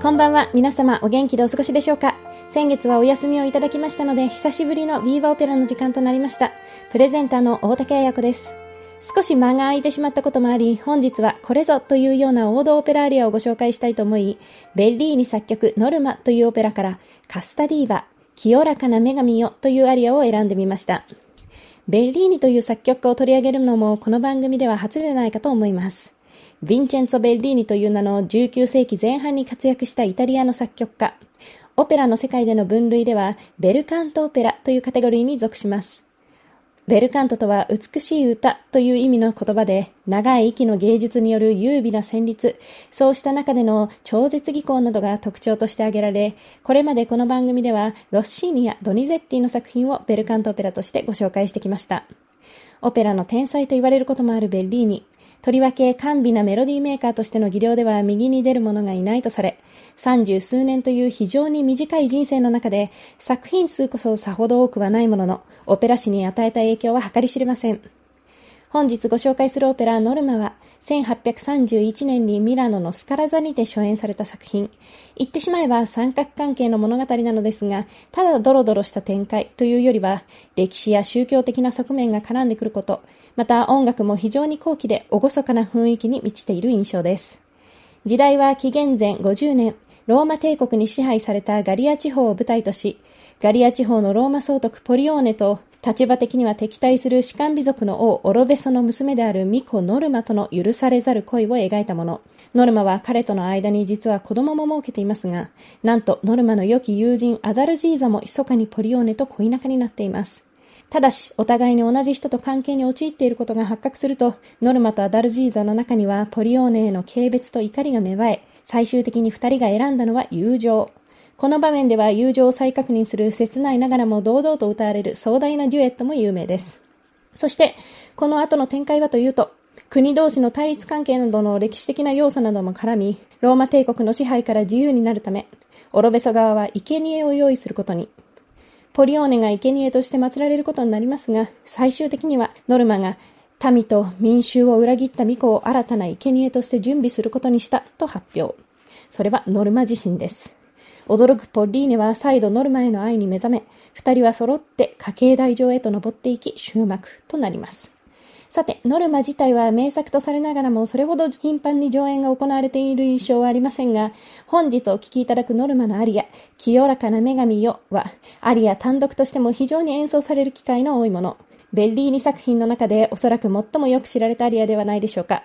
こんばんは。皆様、お元気でお過ごしでしょうか？先月はお休みをいただきましたので、久しぶりのビーバーオペラの時間となりました。プレゼンターの大竹彩子です。少し間が空いてしまったこともあり、本日はこれぞというような王道オペラアリアをご紹介したいと思い、ベッリーニ作曲ノルマというオペラから、カスタディーバ、清らかな女神よというアリアを選んでみました。ベッリーニという作曲家を取り上げるのもこの番組では初でないかと思います。ヴィンチェンツォ・ベッリーニという名の19世紀前半に活躍したイタリアの作曲家。オペラの世界での分類では、ベルカントオペラというカテゴリーに属します。ベルカントとは美しい歌という意味の言葉で、長い息の芸術による優美な旋律、そうした中での超絶技巧などが特徴として挙げられ、これまでこの番組ではロッシーニやドニゼッティの作品をベルカントオペラとしてご紹介してきました。オペラの天才と言われることもあるベッリーニ。とりわけ甘美なメロディーメーカーとしての技量では右に出る者がいないとされ、三十数年という非常に短い人生の中で、作品数こそさほど多くはないものの、オペラ史に与えた影響は計り知れません。本日ご紹介するオペラノルマは、1831年にミラノのスカラザにて初演された作品。言ってしまえば三角関係の物語なのですが、ただドロドロした展開というよりは、歴史や宗教的な側面が絡んでくること、また音楽も非常に高貴で厳かな雰囲気に満ちている印象です。時代は紀元前50年、ローマ帝国に支配されたガリア地方を舞台とし、ガリア地方のローマ総督ポリオーネと立場的には敵対する士官美族の王オロベソの娘であるミコ・ノルマとの許されざる恋を描いたもの。ノルマは彼との間に実は子供も設けていますが、なんとノルマの良き友人アダルジーザも密かにポリオーネと恋仲になっています。ただし、お互いに同じ人と関係に陥っていることが発覚すると、ノルマとアダルジーザの中にはポリオーネへの軽蔑と怒りが芽生え、最終的に二人が選んだのは友情。この場面では友情を再確認する切ないながらも堂々と歌われる壮大なデュエットも有名です。そして、この後の展開はというと、国同士の対立関係などの歴史的な要素なども絡み、ローマ帝国の支配から自由になるため、オロベソ側は生贄を用意することに。ポリオーネが生贄として祀られることになりますが、最終的にはノルマが民と民衆を裏切った巫女を新たな生贄として準備することにしたと発表。それはノルマ自身です。驚くポッリーネは再度ノルマへの愛に目覚め、二人は揃って家計台上へと登っていき終幕となります。さて、ノルマ自体は名作とされながらもそれほど頻繁に上演が行われている印象はありませんが、本日お聴きいただくノルマのアリア、清らかな女神よは、アリア単独としても非常に演奏される機会の多いもの。ベッリーニ作品の中でおそらく最もよく知られたアリアではないでしょうか。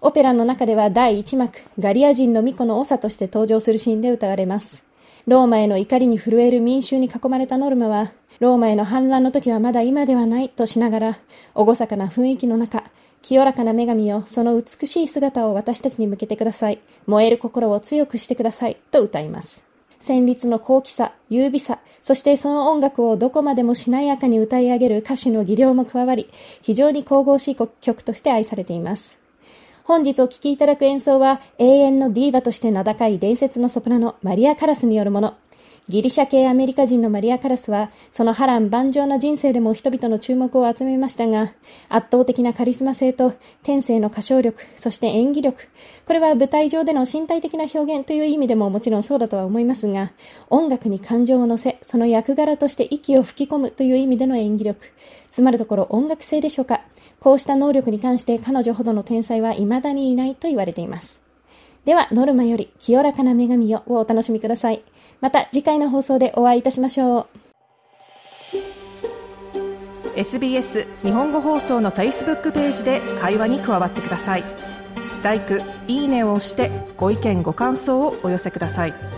オペラの中では第1幕、ガリア人の巫女の長として登場するシーンで歌われます。ローマへの怒りに震える民衆に囲まれたノルマは、ローマへの反乱の時はまだ今ではないとしながら、厳かな雰囲気の中、清らかな女神よ、その美しい姿を私たちに向けてください。燃える心を強くしてください。と歌います。旋律の高貴さ、優美さ、そしてその音楽をどこまでもしなやかに歌い上げる歌手の技量も加わり、非常に神々しい曲として愛されています。本日お聴きいただく演奏は永遠のディーバとして名高い伝説のソプラノマリア・カラスによるもの。ギリシャ系アメリカ人のマリア・カラスは、その波乱万丈な人生でも人々の注目を集めましたが、圧倒的なカリスマ性と天性の歌唱力、そして演技力、これは舞台上での身体的な表現という意味でももちろんそうだとは思いますが、音楽に感情を乗せ、その役柄として息を吹き込むという意味での演技力、つまるところ音楽性でしょうか。こうした能力に関して彼女ほどの天才は未だにいないと言われています。では、ノルマより清らかな女神よをお楽しみください。また次回の放送でお会いいたしましょう。SBS 日本語放送の Facebook ページで会話に加わってください。l i いいねを押してご意見ご感想をお寄せください。